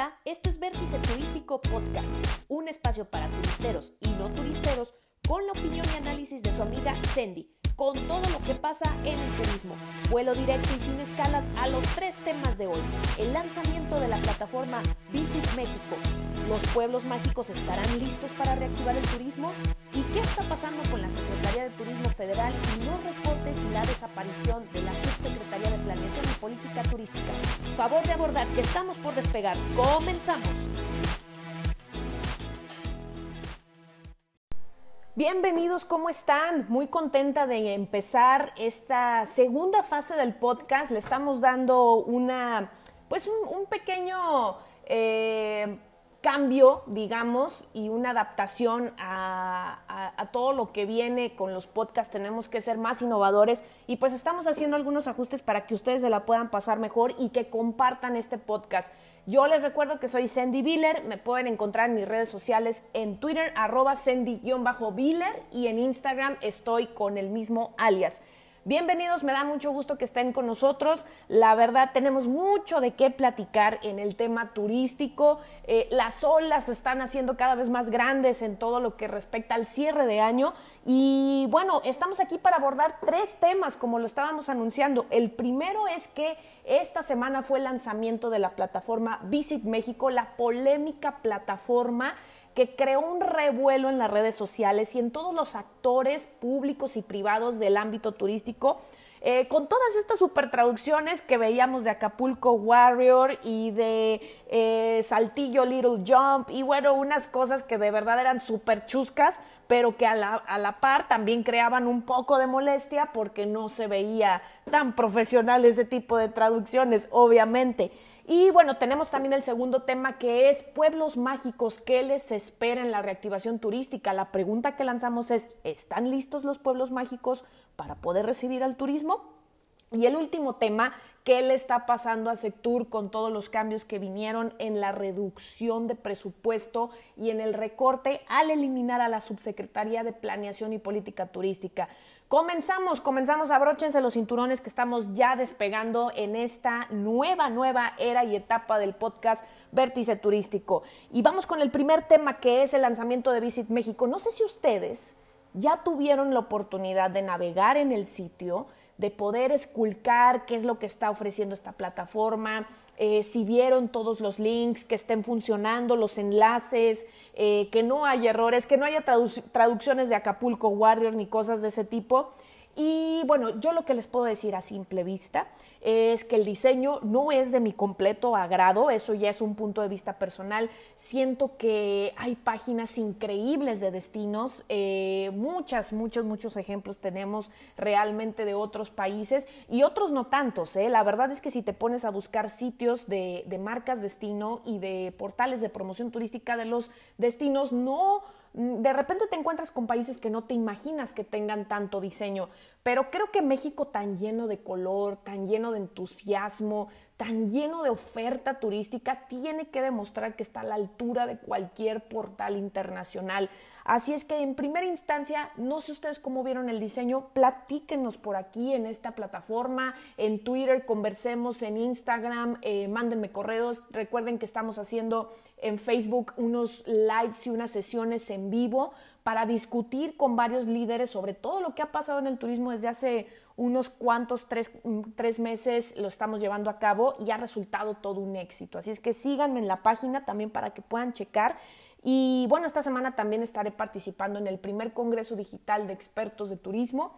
Hola, esto es Vértice Turístico Podcast, un espacio para turisteros y no turisteros con la opinión y análisis de su amiga Sandy, con todo lo que pasa en el turismo. Vuelo directo y sin escalas a los tres temas de hoy. El lanzamiento de la plataforma Visit México. ¿Los pueblos mágicos estarán listos para reactivar el turismo? ¿Y qué está pasando con la Secretaría de Turismo Federal y los recortes y la desaparición de la Subsecretaría de Planeación y Política Turística? Favor de abordar que estamos por despegar. Comenzamos. Bienvenidos, ¿cómo están? Muy contenta de empezar esta segunda fase del podcast. Le estamos dando una, pues un, un pequeño eh, cambio, digamos, y una adaptación a, todo lo que viene con los podcasts. Tenemos que ser más innovadores y pues estamos haciendo algunos ajustes para que ustedes se la puedan pasar mejor y que compartan este podcast. Yo les recuerdo que soy Sandy Biller, me pueden encontrar en mis redes sociales en Twitter, arroba Sandy-Biller y en Instagram estoy con el mismo alias. Bienvenidos, me da mucho gusto que estén con nosotros. La verdad, tenemos mucho de qué platicar en el tema turístico. Eh, las olas se están haciendo cada vez más grandes en todo lo que respecta al cierre de año. Y bueno, estamos aquí para abordar tres temas, como lo estábamos anunciando. El primero es que esta semana fue el lanzamiento de la plataforma Visit México, la polémica plataforma que creó un revuelo en las redes sociales y en todos los actores públicos y privados del ámbito turístico, eh, con todas estas super traducciones que veíamos de Acapulco Warrior y de eh, Saltillo Little Jump y bueno, unas cosas que de verdad eran súper chuscas, pero que a la, a la par también creaban un poco de molestia porque no se veía tan profesional ese tipo de traducciones, obviamente. Y bueno, tenemos también el segundo tema que es pueblos mágicos. ¿Qué les espera en la reactivación turística? La pregunta que lanzamos es, ¿están listos los pueblos mágicos para poder recibir al turismo? Y el último tema, ¿qué le está pasando a Sectur con todos los cambios que vinieron en la reducción de presupuesto y en el recorte al eliminar a la Subsecretaría de Planeación y Política Turística? Comenzamos, comenzamos, abróchense los cinturones que estamos ya despegando en esta nueva, nueva era y etapa del podcast Vértice Turístico. Y vamos con el primer tema que es el lanzamiento de Visit México. No sé si ustedes ya tuvieron la oportunidad de navegar en el sitio, de poder esculcar qué es lo que está ofreciendo esta plataforma, eh, si vieron todos los links, que estén funcionando, los enlaces, eh, que no haya errores, que no haya traduc traducciones de Acapulco Warrior ni cosas de ese tipo. Y bueno, yo lo que les puedo decir a simple vista es que el diseño no es de mi completo agrado, eso ya es un punto de vista personal. Siento que hay páginas increíbles de destinos, eh, muchas, muchos, muchos ejemplos tenemos realmente de otros países y otros no tantos. ¿eh? La verdad es que si te pones a buscar sitios de, de marcas destino y de portales de promoción turística de los destinos, no de repente te encuentras con países que no te imaginas que tengan tanto diseño, pero creo que México tan lleno de color, tan lleno de entusiasmo, tan lleno de oferta turística, tiene que demostrar que está a la altura de cualquier portal internacional. Así es que en primera instancia, no sé ustedes cómo vieron el diseño, platíquenos por aquí en esta plataforma, en Twitter, conversemos en Instagram, eh, mándenme correos, recuerden que estamos haciendo en Facebook unos lives y unas sesiones en vivo para discutir con varios líderes sobre todo lo que ha pasado en el turismo desde hace unos cuantos, tres, tres, meses lo estamos llevando a cabo y ha resultado todo un éxito. Así es que síganme en la página también para que puedan checar. Y bueno, esta semana también estaré participando en el primer Congreso Digital de Expertos de Turismo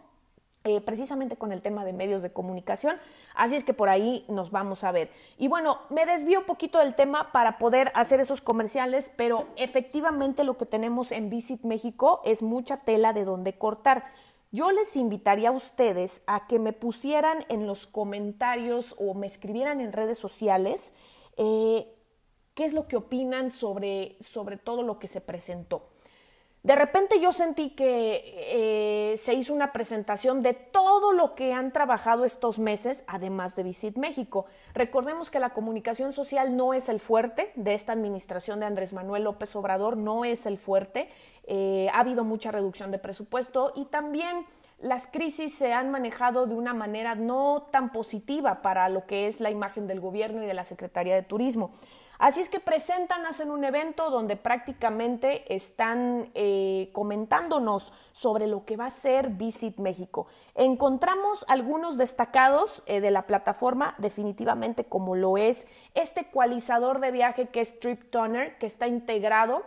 eh, precisamente con el tema de medios de comunicación. Así es que por ahí nos vamos a ver. Y bueno, me desvío un poquito del tema para poder hacer esos comerciales, pero efectivamente lo que tenemos en Visit México es mucha tela de donde cortar. Yo les invitaría a ustedes a que me pusieran en los comentarios o me escribieran en redes sociales eh, qué es lo que opinan sobre, sobre todo lo que se presentó. De repente yo sentí que eh, se hizo una presentación de todo lo que han trabajado estos meses, además de Visit México. Recordemos que la comunicación social no es el fuerte de esta administración de Andrés Manuel López Obrador, no es el fuerte. Eh, ha habido mucha reducción de presupuesto y también las crisis se han manejado de una manera no tan positiva para lo que es la imagen del gobierno y de la Secretaría de Turismo. Así es que presentan, hacen un evento donde prácticamente están eh, comentándonos sobre lo que va a ser Visit México. Encontramos algunos destacados eh, de la plataforma, definitivamente como lo es este ecualizador de viaje que es Trip Toner, que está integrado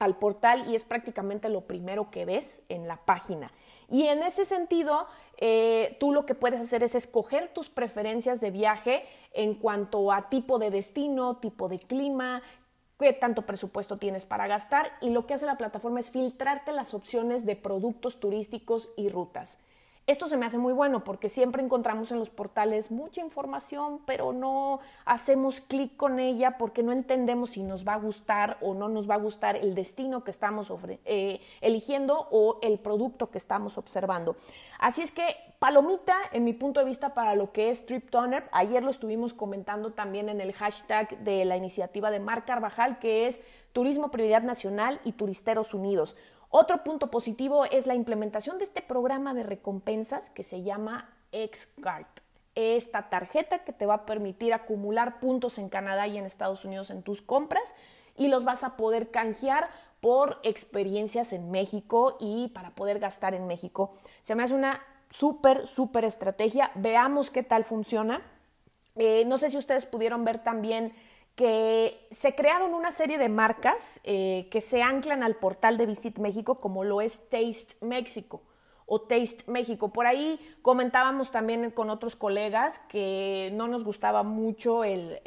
al portal y es prácticamente lo primero que ves en la página. Y en ese sentido, eh, tú lo que puedes hacer es escoger tus preferencias de viaje en cuanto a tipo de destino, tipo de clima, qué tanto presupuesto tienes para gastar y lo que hace la plataforma es filtrarte las opciones de productos turísticos y rutas. Esto se me hace muy bueno porque siempre encontramos en los portales mucha información, pero no hacemos clic con ella porque no entendemos si nos va a gustar o no nos va a gustar el destino que estamos eh, eligiendo o el producto que estamos observando. Así es que palomita, en mi punto de vista, para lo que es Trip Toner, ayer lo estuvimos comentando también en el hashtag de la iniciativa de Mar Carvajal, que es Turismo Prioridad Nacional y Turisteros Unidos. Otro punto positivo es la implementación de este programa de recompensas que se llama XCard. Esta tarjeta que te va a permitir acumular puntos en Canadá y en Estados Unidos en tus compras y los vas a poder canjear por experiencias en México y para poder gastar en México. Se me hace una súper, súper estrategia. Veamos qué tal funciona. Eh, no sé si ustedes pudieron ver también que se crearon una serie de marcas eh, que se anclan al portal de Visit México, como lo es Taste México o Taste México. Por ahí comentábamos también con otros colegas que no nos gustaba mucho el,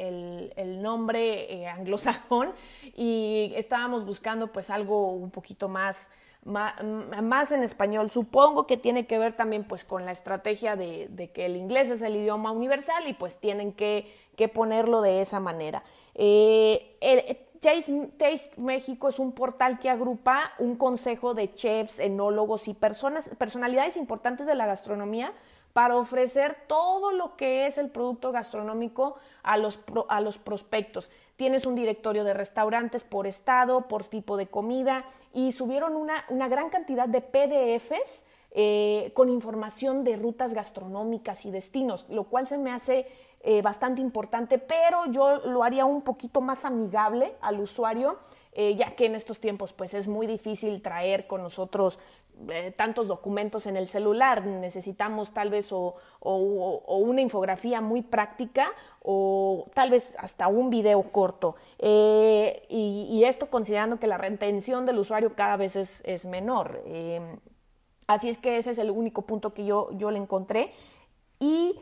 nombre eh, anglosajón y estábamos buscando pues algo un poquito más más en español. Supongo que tiene que ver también pues con la estrategia de, que el inglés es el idioma universal y pues tienen que, ponerlo de esa manera. Eh, Taste, México es un portal que agrupa un consejo de chefs, enólogos y personas, personalidades importantes de la gastronomía para ofrecer todo lo que es el producto gastronómico a los, a los prospectos. Tienes un directorio de restaurantes por estado, por tipo de comida y subieron una, una gran cantidad de PDFs eh, con información de rutas gastronómicas y destinos, lo cual se me hace eh, bastante importante, pero yo lo haría un poquito más amigable al usuario, eh, ya que en estos tiempos pues es muy difícil traer con nosotros tantos documentos en el celular, necesitamos tal vez o, una infografía muy práctica o tal vez hasta un video corto. y, esto considerando que la retención del usuario cada vez es, menor. Así es que ese es el único punto que yo, yo le encontré. Y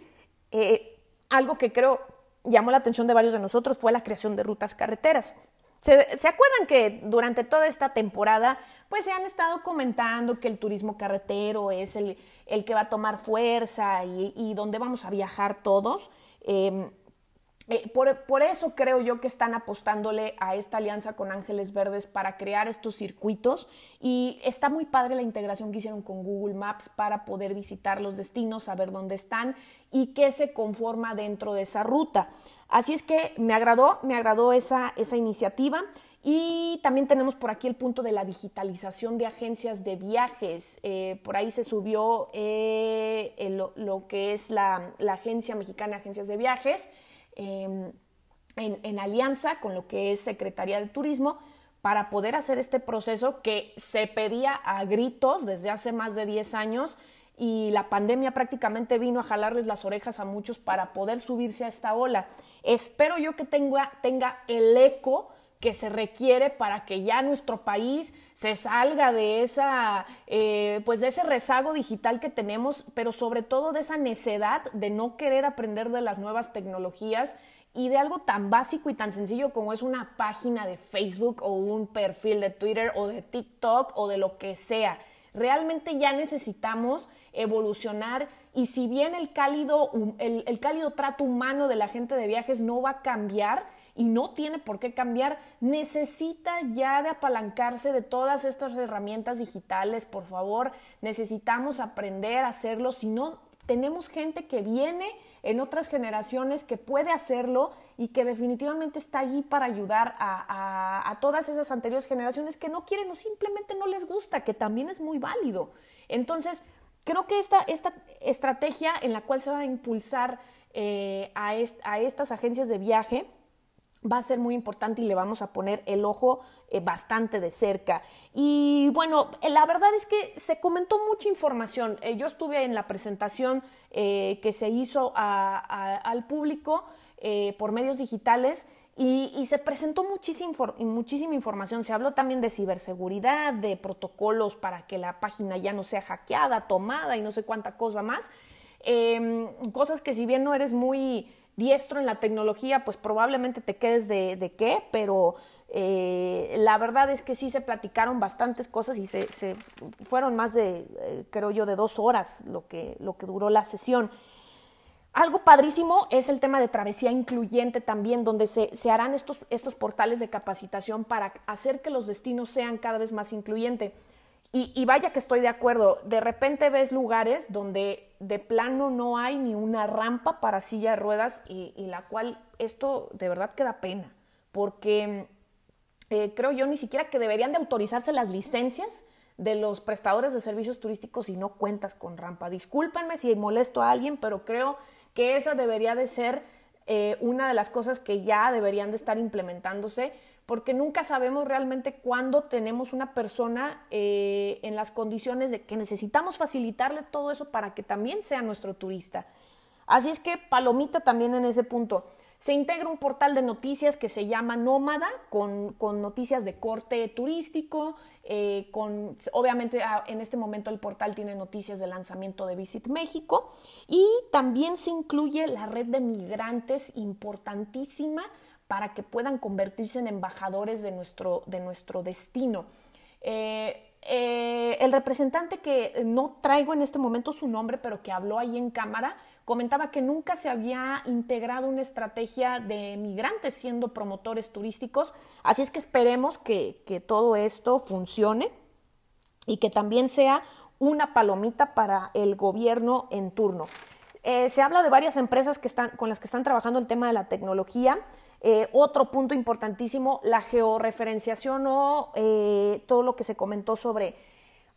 eh, algo que creo llamó la atención de varios de nosotros fue la creación de rutas carreteras. ¿Se, acuerdan que durante toda esta temporada pues se han estado comentando que el turismo carretero es el, el que va a tomar fuerza y, y donde vamos a viajar todos? Em, eh, por, eso creo yo que están apostándole a esta alianza con Ángeles Verdes para crear estos circuitos y está muy padre la integración que hicieron con Google Maps para poder visitar los destinos, saber dónde están y qué se conforma dentro de esa ruta. Así es que me agradó, me agradó esa, esa iniciativa. Y también tenemos por aquí el punto de la digitalización de agencias de viajes. Eh, por ahí se subió eh, lo, que es la, la Agencia Mexicana de Agencias de Viajes. Em, en, alianza con lo que es Secretaría de Turismo para poder hacer este proceso que se pedía a gritos desde hace más de 10 años y la pandemia prácticamente vino a jalarles las orejas a muchos para poder subirse a esta ola. Espero yo que tenga, tenga el eco que se requiere para que ya nuestro país se salga de esa eh, pues de ese rezago digital que tenemos pero sobre todo de esa necedad de no querer aprender de las nuevas tecnologías y de algo tan básico y tan sencillo como es una página de Facebook o un perfil de Twitter o de TikTok o de lo que sea. Realmente ya necesitamos evolucionar y si bien el cálido, el, el cálido trato humano de la gente de viajes no va a cambiar, y no tiene por qué cambiar, necesita ya de apalancarse de todas estas herramientas digitales, por favor, necesitamos aprender a hacerlo, si no, tenemos gente que viene en otras generaciones que puede hacerlo y que definitivamente está allí para ayudar a, a, todas esas anteriores generaciones que no quieren o simplemente no les gusta, que también es muy válido. Entonces, creo que esta, esta estrategia en la cual se va a impulsar eh, a, estas agencias de viaje, va a ser muy importante y le vamos a poner el ojo eh, bastante de cerca. Y bueno, eh, la verdad es que se comentó mucha información. Eh, yo estuve en la presentación que se hizo al público por medios digitales. Y, se presentó muchísima, muchísima información. Se habló también de ciberseguridad, de protocolos para que la página ya no sea hackeada, tomada y no sé cuánta cosa más. Em, cosas que si bien no eres muy diestro en la tecnología, pues probablemente te quedes de, qué, pero eh, la verdad es que sí se platicaron bastantes cosas y se, fueron más de, eh, creo yo, de dos horas lo que, lo que duró la sesión. Algo padrísimo es el tema de travesía incluyente también, donde se, harán estos, estos portales de capacitación para hacer que los destinos sean cada vez más incluyentes. Y, vaya que estoy de acuerdo, de repente ves lugares donde de plano no hay ni una rampa para silla de ruedas y, la cual esto de verdad queda pena, porque eh, creo yo ni siquiera que deberían de autorizarse las licencias de los prestadores de servicios turísticos si no cuentas con rampa. Discúlpenme si molesto a alguien, pero creo que esa debería de ser eh, una de las cosas que ya deberían de estar implementándose porque nunca sabemos realmente cuándo tenemos una persona eh, en las condiciones de que necesitamos facilitarle todo eso para que también sea nuestro turista. Así es que palomita también en ese punto. Se integra un portal de noticias que se llama Nómada, con, noticias de corte turístico, eh, con, obviamente ah, en este momento el portal tiene noticias de lanzamiento de Visit México y también se incluye la red de migrantes importantísima para que puedan convertirse en embajadores de nuestro, de nuestro destino. Eh, eh, el representante que no traigo en este momento su nombre, pero que habló ahí en cámara, comentaba que nunca se había integrado una estrategia de migrantes siendo promotores turísticos, así es que esperemos que, todo esto funcione y que también sea una palomita para el gobierno en turno. Eh, se habla de varias empresas que están, con las que están trabajando el tema de la tecnología. Eh, otro punto importantísimo, la georreferenciación o eh, todo lo que se comentó sobre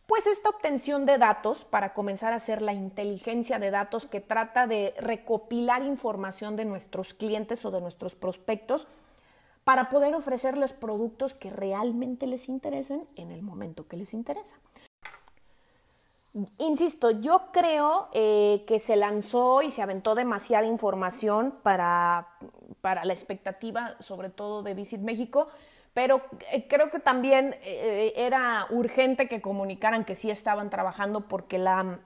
pues esta obtención de datos para comenzar a hacer la inteligencia de datos que trata de recopilar información de nuestros clientes o de nuestros prospectos para poder ofrecerles productos que realmente les interesen en el momento que les interesa. Insisto, yo creo eh, que se lanzó y se aventó demasiada información para, para la expectativa, sobre todo de Visit México, pero eh, creo que también eh, era urgente que comunicaran que sí estaban trabajando porque la,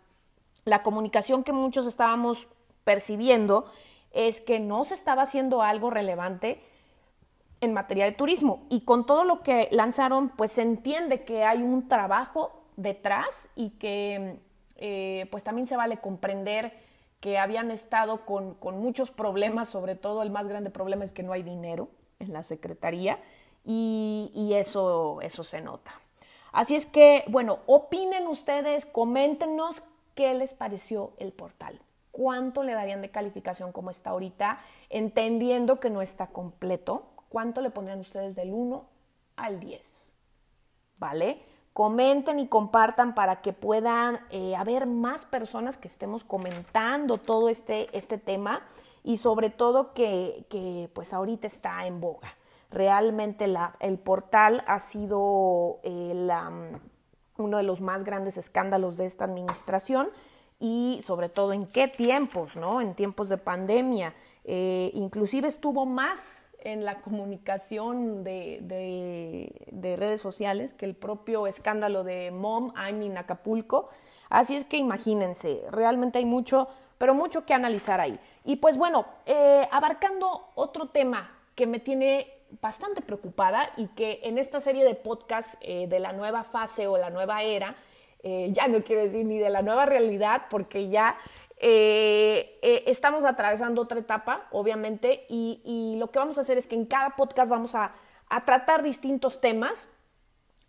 la comunicación que muchos estábamos percibiendo es que no se estaba haciendo algo relevante en materia de turismo. Y con todo lo que lanzaron, pues se entiende que hay un trabajo detrás y que eh, pues también se vale comprender que habían estado con, muchos problemas, sobre todo el más grande problema es que no hay dinero en la Secretaría y, eso, eso se nota. Así es que, bueno, opinen ustedes, coméntenos qué les pareció el portal. ¿Cuánto le darían de calificación como está ahorita? Entendiendo que no está completo. ¿Cuánto le pondrían ustedes del 1 al 10? ¿Vale? comenten y compartan para que puedan eh, haber más personas que estemos comentando todo este, este tema y sobre todo que, que, pues ahorita está en boga. Realmente la, el portal ha sido eh, la, uno de los más grandes escándalos de esta administración y sobre todo en qué tiempos, ¿no? En tiempos de pandemia. Eh, inclusive estuvo más en la comunicación de, redes sociales que el propio escándalo de Mom, I'm in Acapulco. Así es que imagínense, realmente hay mucho, pero mucho que analizar ahí. Y pues bueno, eh, abarcando otro tema que me tiene bastante preocupada y que en esta serie de podcast eh, de la nueva fase o la nueva era, eh, ya no quiero decir ni de la nueva realidad, porque ya eh, estamos atravesando otra etapa, obviamente, y, lo que vamos a hacer es que en cada podcast vamos a, tratar distintos temas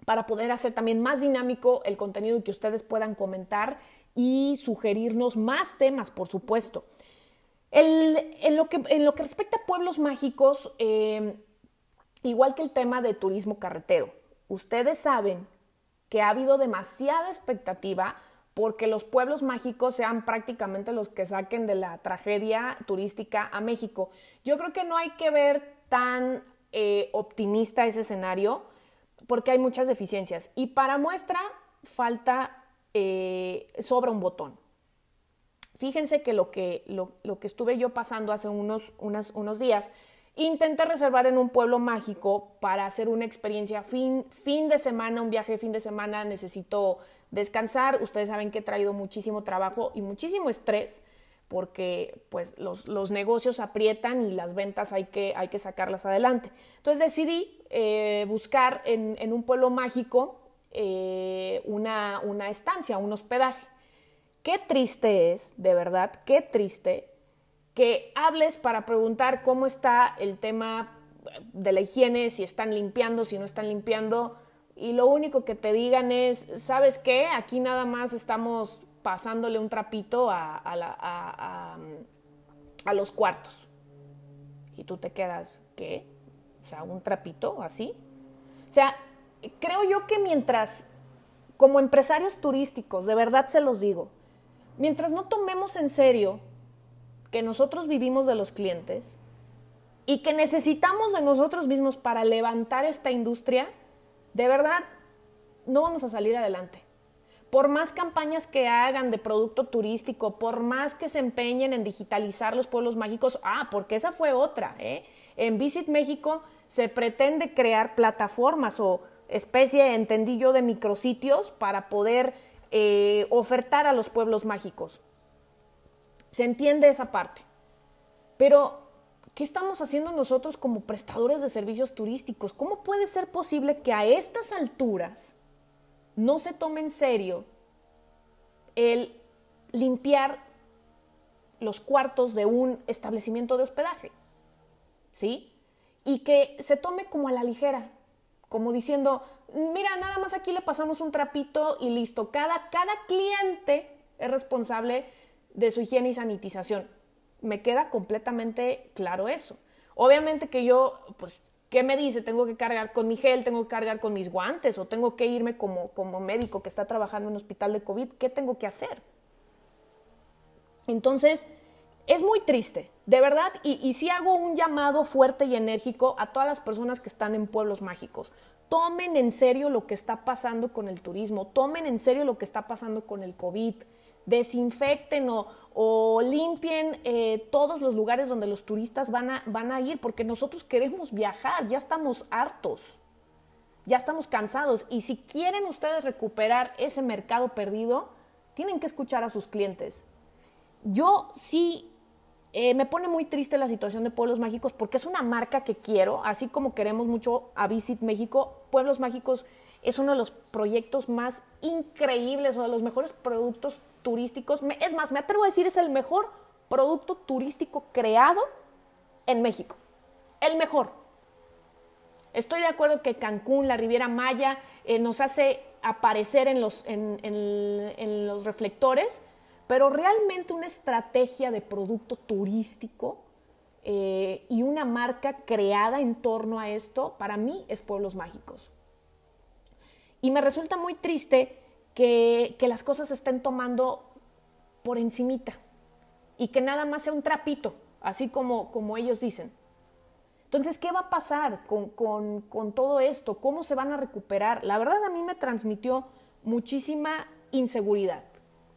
para poder hacer también más dinámico el contenido y que ustedes puedan comentar y sugerirnos más temas, por supuesto. en, lo que, en, lo que, respecta a pueblos mágicos, igual que el tema de turismo carretero, ustedes saben que ha habido demasiada expectativa porque los pueblos mágicos sean prácticamente los que saquen de la tragedia turística a México. Yo creo que no hay que ver tan eh, optimista ese escenario porque hay muchas deficiencias. Y para muestra falta, eh, sobra un botón. Fíjense que lo que, lo, que estuve yo pasando hace unos, unos días, intenté reservar en un pueblo mágico para hacer una experiencia fin, fin de semana, un viaje de fin de semana, necesito descansar. Ustedes saben que he traído muchísimo trabajo y muchísimo estrés porque pues los, negocios aprietan y las ventas hay que, hay que sacarlas adelante. Entonces decidí eh, buscar en, un pueblo mágico eh, una, una estancia, un hospedaje. Qué triste es, de verdad, qué triste que hables para preguntar cómo está el tema de la higiene, si están limpiando, si no están limpiando, y lo único que te digan es, ¿sabes qué? Aquí nada más estamos pasándole un trapito a, los cuartos. Y tú te quedas, ¿qué? O sea, un trapito así. O sea, creo yo que mientras, como empresarios turísticos, de verdad se los digo, mientras no tomemos en serio que nosotros vivimos de los clientes y que necesitamos de nosotros mismos para levantar esta industria, de verdad no vamos a salir adelante por más campañas que hagan de producto turístico, por más que se empeñen en digitalizar los pueblos mágicos, ah, porque esa fue otra, ¿eh? En Visit México se pretende crear plataformas o especie, entendí yo, de micrositios para poder eh, ofertar a los pueblos mágicos. Se entiende esa parte. Pero, ¿qué estamos haciendo nosotros como prestadores de servicios turísticos? ¿Cómo puede ser posible que a estas alturas no se tome en serio el limpiar los cuartos de un establecimiento de hospedaje, ¿sí? Y que se tome como a la ligera, como diciendo, mira, nada más aquí le pasamos un trapito y listo. Cada, cada cliente es responsable de su higiene y sanitización. Me queda completamente claro eso. Obviamente que yo, pues ¿Qué me dice? Tengo que cargar con mi gel, tengo que cargar con mis guantes o tengo que irme como, como médico que está trabajando en un hospital de COVID. ¿Qué tengo que hacer? Entonces, es muy triste, de verdad, y, y sí hago un llamado fuerte y enérgico a todas las personas que están en pueblos mágicos. Tomen en serio lo que está pasando con el turismo, tomen en serio lo que está pasando con el COVID desinfecten o, limpien eh, todos los lugares donde los turistas van a, ir, porque nosotros queremos viajar, ya estamos hartos, ya estamos cansados. Y si quieren ustedes recuperar ese mercado perdido, tienen que escuchar a sus clientes. Yo sí eh, me pone muy triste la situación de Pueblos Mágicos porque es una marca que quiero, así como queremos mucho a Visit México, Pueblos Mágicos es uno de los proyectos más increíbles o de los mejores productos turísticos. Es más, me atrevo a decir, es el mejor producto turístico creado en México. El mejor. Estoy de acuerdo que Cancún, la Riviera Maya, eh, nos hace aparecer en los, en, los reflectores, pero realmente una estrategia de producto turístico eh, y una marca creada en torno a esto, para mí es Pueblos Mágicos. Y me resulta muy triste que, las cosas se estén tomando por encimita y que nada más sea un trapito, así como, como ellos dicen. Entonces, ¿qué va a pasar con, con, todo esto? ¿Cómo se van a recuperar? La verdad a mí me transmitió muchísima inseguridad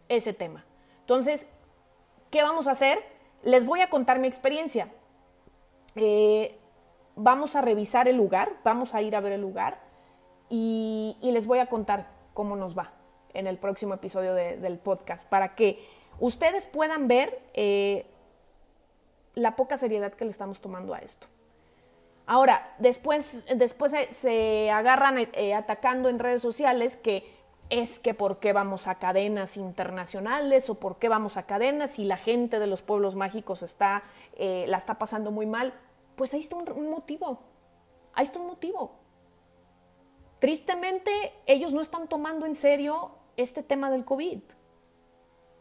ese tema. Entonces, ¿qué vamos a hacer? Les voy a contar mi experiencia. Eh, vamos a revisar el lugar, vamos a ir a ver el lugar y, les voy a contar cómo nos va en el próximo episodio del podcast para que ustedes puedan ver eh, la poca seriedad que le estamos tomando a esto. Ahora, después, después se agarran eh, atacando en redes sociales que es que por qué vamos a cadenas internacionales o por qué vamos a cadenas y la gente de los pueblos mágicos está, eh, la está pasando muy mal. Pues ahí está un motivo. Ahí está un motivo. Tristemente, ellos no están tomando en serio este tema del COVID.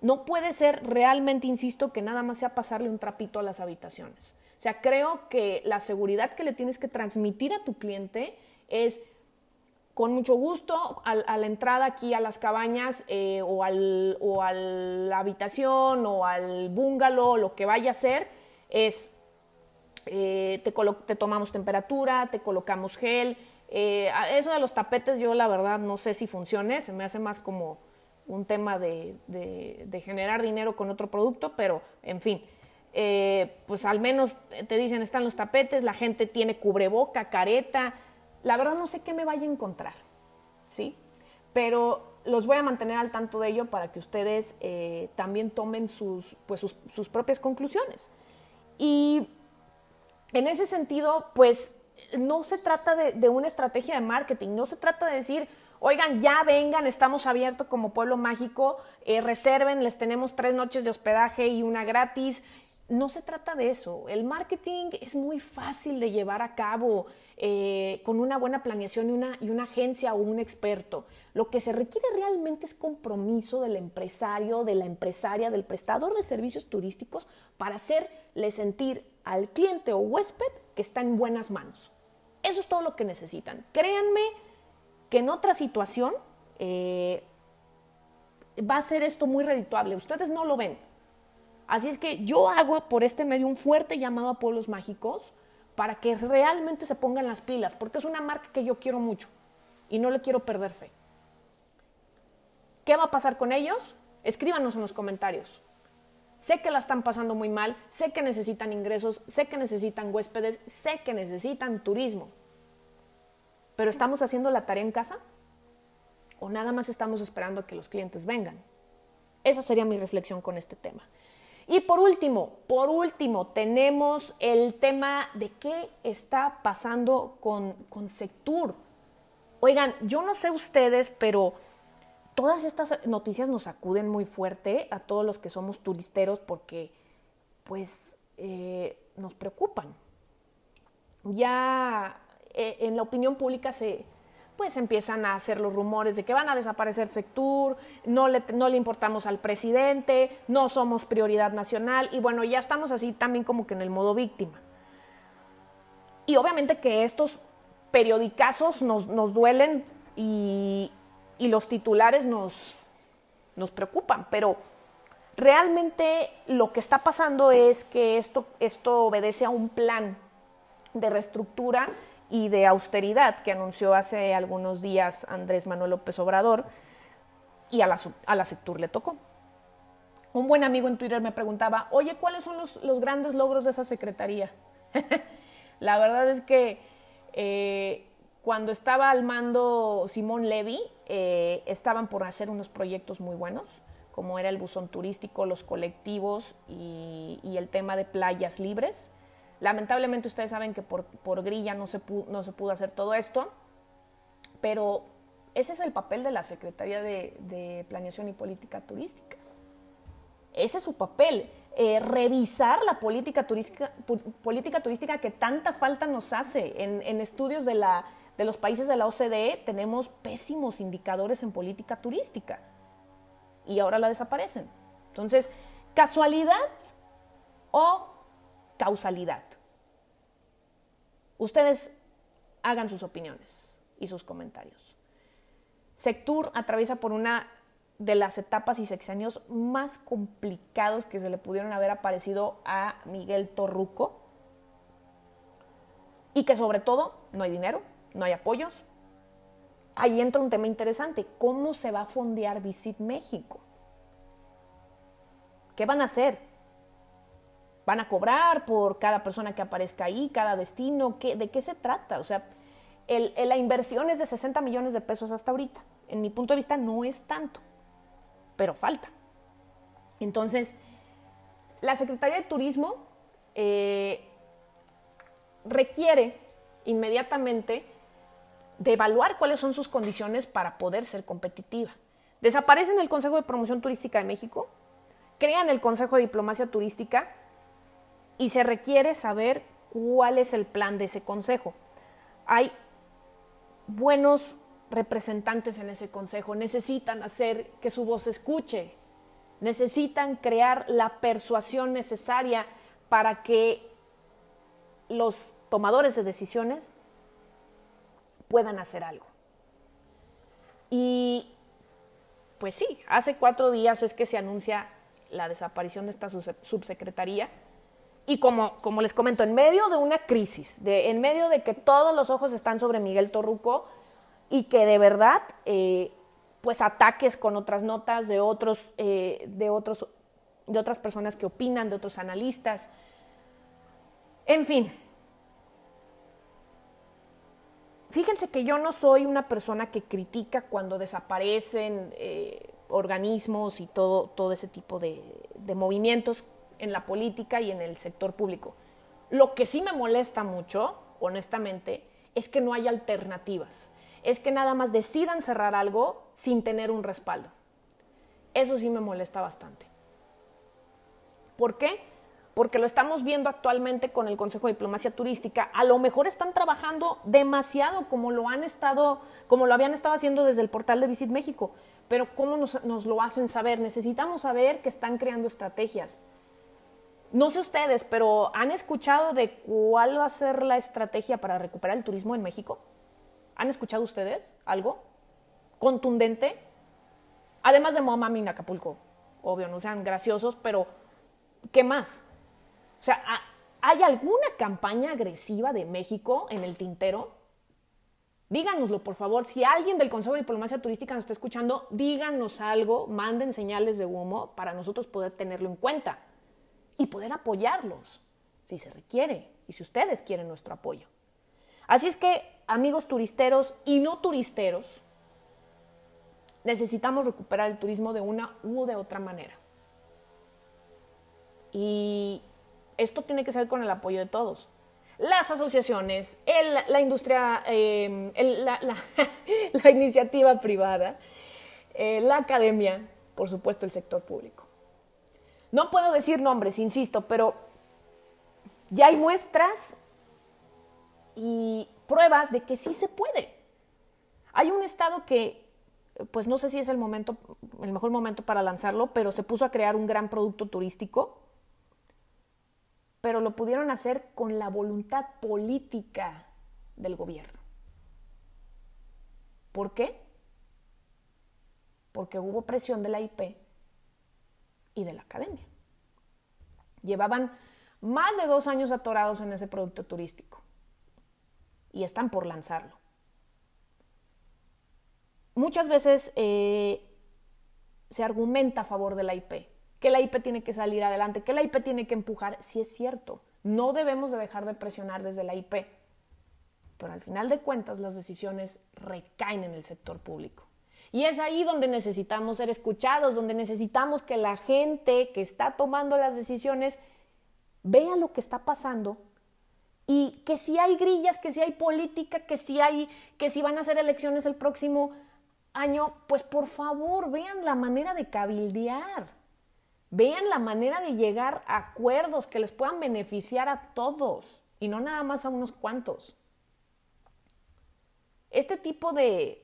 No puede ser realmente, insisto, que nada más sea pasarle un trapito a las habitaciones. O sea, creo que la seguridad que le tienes que transmitir a tu cliente es con mucho gusto, a, la entrada aquí a las cabañas eh, o, al, o a la habitación o al bungalow, lo que vaya a ser, es eh, te, te, tomamos temperatura, te colocamos gel. Eh, eso de los tapetes yo la verdad no sé si funcione, se me hace más como un tema de, generar dinero con otro producto, pero en fin, eh, pues al menos te dicen están los tapetes, la gente tiene cubreboca, careta, la verdad no sé qué me vaya a encontrar, ¿sí? Pero los voy a mantener al tanto de ello para que ustedes también tomen sus, pues sus propias conclusiones. Y en ese sentido, pues no se trata de, una estrategia de marketing, no se trata de decir, oigan, ya vengan, estamos abiertos como pueblo mágico, eh, reserven, les tenemos tres noches de hospedaje y una gratis. No se trata de eso. El marketing es muy fácil de llevar a cabo eh, con una buena planeación y una, y una agencia o un experto. Lo que se requiere realmente es compromiso del empresario, de la empresaria, del prestador de servicios turísticos para hacerle sentir al cliente o huésped que está en buenas manos. Eso es todo lo que necesitan. Créanme que en otra situación eh, va a ser esto muy redituable. Ustedes no lo ven. Así es que yo hago por este medio un fuerte llamado a pueblos mágicos para que realmente se pongan las pilas, porque es una marca que yo quiero mucho y no le quiero perder fe. ¿Qué va a pasar con ellos? Escríbanos en los comentarios. Sé que la están pasando muy mal, sé que necesitan ingresos, sé que necesitan huéspedes, sé que necesitan turismo. ¿Pero estamos haciendo la tarea en casa? ¿O nada más estamos esperando a que los clientes vengan? Esa sería mi reflexión con este tema. Y por último, por último, tenemos el tema de qué está pasando con, con Sectur. Oigan, yo no sé ustedes, pero todas estas noticias nos acuden muy fuerte a todos los que somos turisteros porque pues eh, nos preocupan. Ya eh, en la opinión pública se pues empiezan a hacer los rumores de que van a desaparecer Sectur, no le, no le importamos al presidente, no somos prioridad nacional y bueno, ya estamos así también como que en el modo víctima. Y obviamente que estos periodicazos nos, nos duelen y, y los titulares nos, nos preocupan, pero realmente lo que está pasando es que esto, esto obedece a un plan de reestructura y de austeridad que anunció hace algunos días Andrés Manuel López Obrador y a la, a la Sectur le tocó. Un buen amigo en Twitter me preguntaba, oye, ¿cuáles son los, los grandes logros de esa secretaría? la verdad es que eh, cuando estaba al mando Simón Levy, eh, estaban por hacer unos proyectos muy buenos, como era el buzón turístico, los colectivos y, el tema de playas libres. Lamentablemente ustedes saben que por, grilla no se, pudo, no se pudo hacer todo esto, pero ese es el papel de la Secretaría de, Planeación y Política Turística. Ese es su papel, eh, revisar la política turística, política turística que tanta falta nos hace en estudios de la de los países de la OCDE tenemos pésimos indicadores en política turística y ahora la desaparecen. Entonces, ¿casualidad o causalidad? Ustedes hagan sus opiniones y sus comentarios. Sectur atraviesa por una de las etapas y sexenios más complicados que se le pudieron haber aparecido a Miguel Torruco y que sobre todo no hay dinero, no hay apoyos. Ahí entra un tema interesante, ¿cómo se va a fondear Visit México? ¿Qué van a hacer? ¿Van a cobrar por cada persona que aparezca ahí, cada destino? ¿Qué, ¿De qué se trata? O sea, la inversión es de 60 millones de pesos hasta ahorita. En mi punto de vista no es tanto, pero falta. Entonces, la Secretaría de Turismo eh, requiere inmediatamente de evaluar cuáles son sus condiciones para poder ser competitiva. Desaparecen el Consejo de Promoción Turística de México, crean el Consejo de Diplomacia Turística y se requiere saber cuál es el plan de ese consejo. Hay buenos representantes en ese consejo, necesitan hacer que su voz se escuche, necesitan crear la persuasión necesaria para que los tomadores de decisiones puedan hacer algo. Y pues sí, hace cuatro días es que se anuncia la desaparición de esta subsecretaría. Y como, como les comento, en medio de una crisis, de, en medio de que todos los ojos están sobre Miguel Torruco y que de verdad, eh, pues ataques con otras notas de otros, eh, de otros, de otras personas que opinan, de otros analistas. En fin, fíjense que yo no soy una persona que critica cuando desaparecen eh, organismos y todo, todo ese tipo de, de movimientos en la política y en el sector público. Lo que sí me molesta mucho, honestamente, es que no hay alternativas. Es que nada más decidan cerrar algo sin tener un respaldo. Eso sí me molesta bastante. ¿Por qué? Porque lo estamos viendo actualmente con el Consejo de Diplomacia Turística, a lo mejor están trabajando demasiado como lo han estado, como lo habían estado haciendo desde el portal de Visit México, pero ¿cómo nos, nos lo hacen saber? Necesitamos saber que están creando estrategias. No sé ustedes, pero ¿han escuchado de cuál va a ser la estrategia para recuperar el turismo en México? ¿Han escuchado ustedes algo contundente? Además de Momami en Acapulco, obvio, no sean graciosos, pero ¿qué más? O sea, ¿hay alguna campaña agresiva de México en el tintero? Díganoslo, por favor. Si alguien del Consejo de Diplomacia Turística nos está escuchando, díganos algo, manden señales de humo para nosotros poder tenerlo en cuenta y poder apoyarlos si se requiere y si ustedes quieren nuestro apoyo. Así es que, amigos turisteros y no turisteros, necesitamos recuperar el turismo de una u de otra manera. Y esto tiene que ser con el apoyo de todos. Las asociaciones, la industria, em, la, iniciativa privada, eh, la academia, por supuesto el sector público. No puedo decir nombres, insisto, pero ya hay muestras y pruebas de que sí se puede. Hay un estado que, pues no sé si es el momento, el mejor momento para lanzarlo, pero se puso a crear un gran producto turístico pero lo pudieron hacer con la voluntad política del gobierno. ¿Por qué? Porque hubo presión de la IP y de la academia. Llevaban más de dos años atorados en ese producto turístico y están por lanzarlo. Muchas veces eh, se argumenta a favor de la IP, que la IP tiene que salir adelante, que la IP tiene que empujar, sí es cierto. No debemos de dejar de presionar desde la IP. Pero al final de cuentas las decisiones recaen en el sector público. Y es ahí donde necesitamos ser escuchados, donde necesitamos que la gente que está tomando las decisiones vea lo que está pasando y que si hay grillas, que si hay política, que si hay que si van a hacer elecciones el próximo año, pues por favor, vean la manera de cabildear. Vean la manera de llegar a acuerdos que les puedan beneficiar a todos y no nada más a unos cuantos. Este tipo de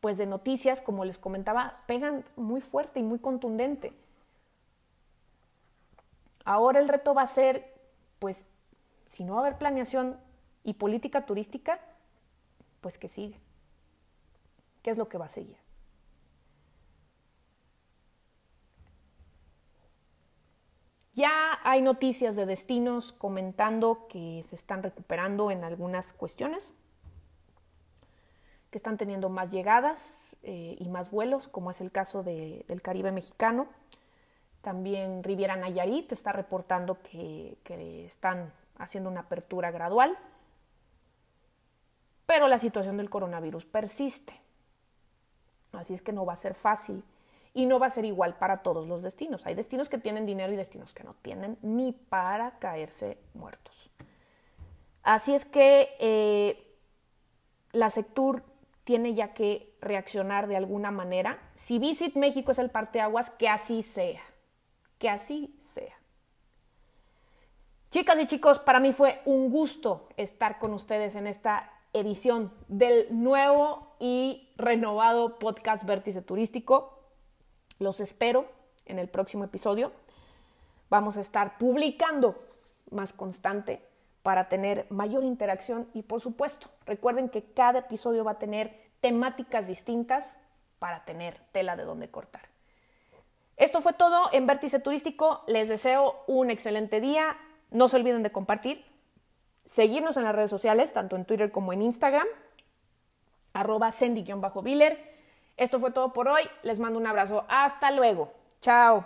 pues de noticias, como les comentaba, pegan muy fuerte y muy contundente. Ahora el reto va a ser, pues, si no va a haber planeación y política turística, pues que sigue. ¿Qué es lo que va a seguir? Ya hay noticias de destinos comentando que se están recuperando en algunas cuestiones, que están teniendo más llegadas eh, y más vuelos, como es el caso del Caribe mexicano. También Riviera Nayarit está reportando que, que están haciendo una apertura gradual, pero la situación del coronavirus persiste. Así es que no va a ser fácil y no va a ser igual para todos los destinos. Hay destinos que tienen dinero y destinos que no tienen ni para caerse muertos. Así es que eh, la Sectur tiene ya que reaccionar de alguna manera. Si Visit México es el parteaguas, que así sea. Que así sea. Chicas y chicos, para mí fue un gusto estar con ustedes en esta edición del nuevo y renovado podcast Vértice Turístico. Los espero en el próximo episodio. Vamos a estar publicando más constante para tener mayor interacción y por supuesto, recuerden que cada episodio va a tener temáticas distintas para tener tela de donde cortar. Esto fue todo en Vértice Turístico. Les deseo un excelente día. No se olviden de compartir, seguirnos en las redes sociales, tanto en Twitter como en Instagram, arroba Sendy-Biller. Esto fue todo por hoy. Les mando un abrazo. Hasta luego. Chao.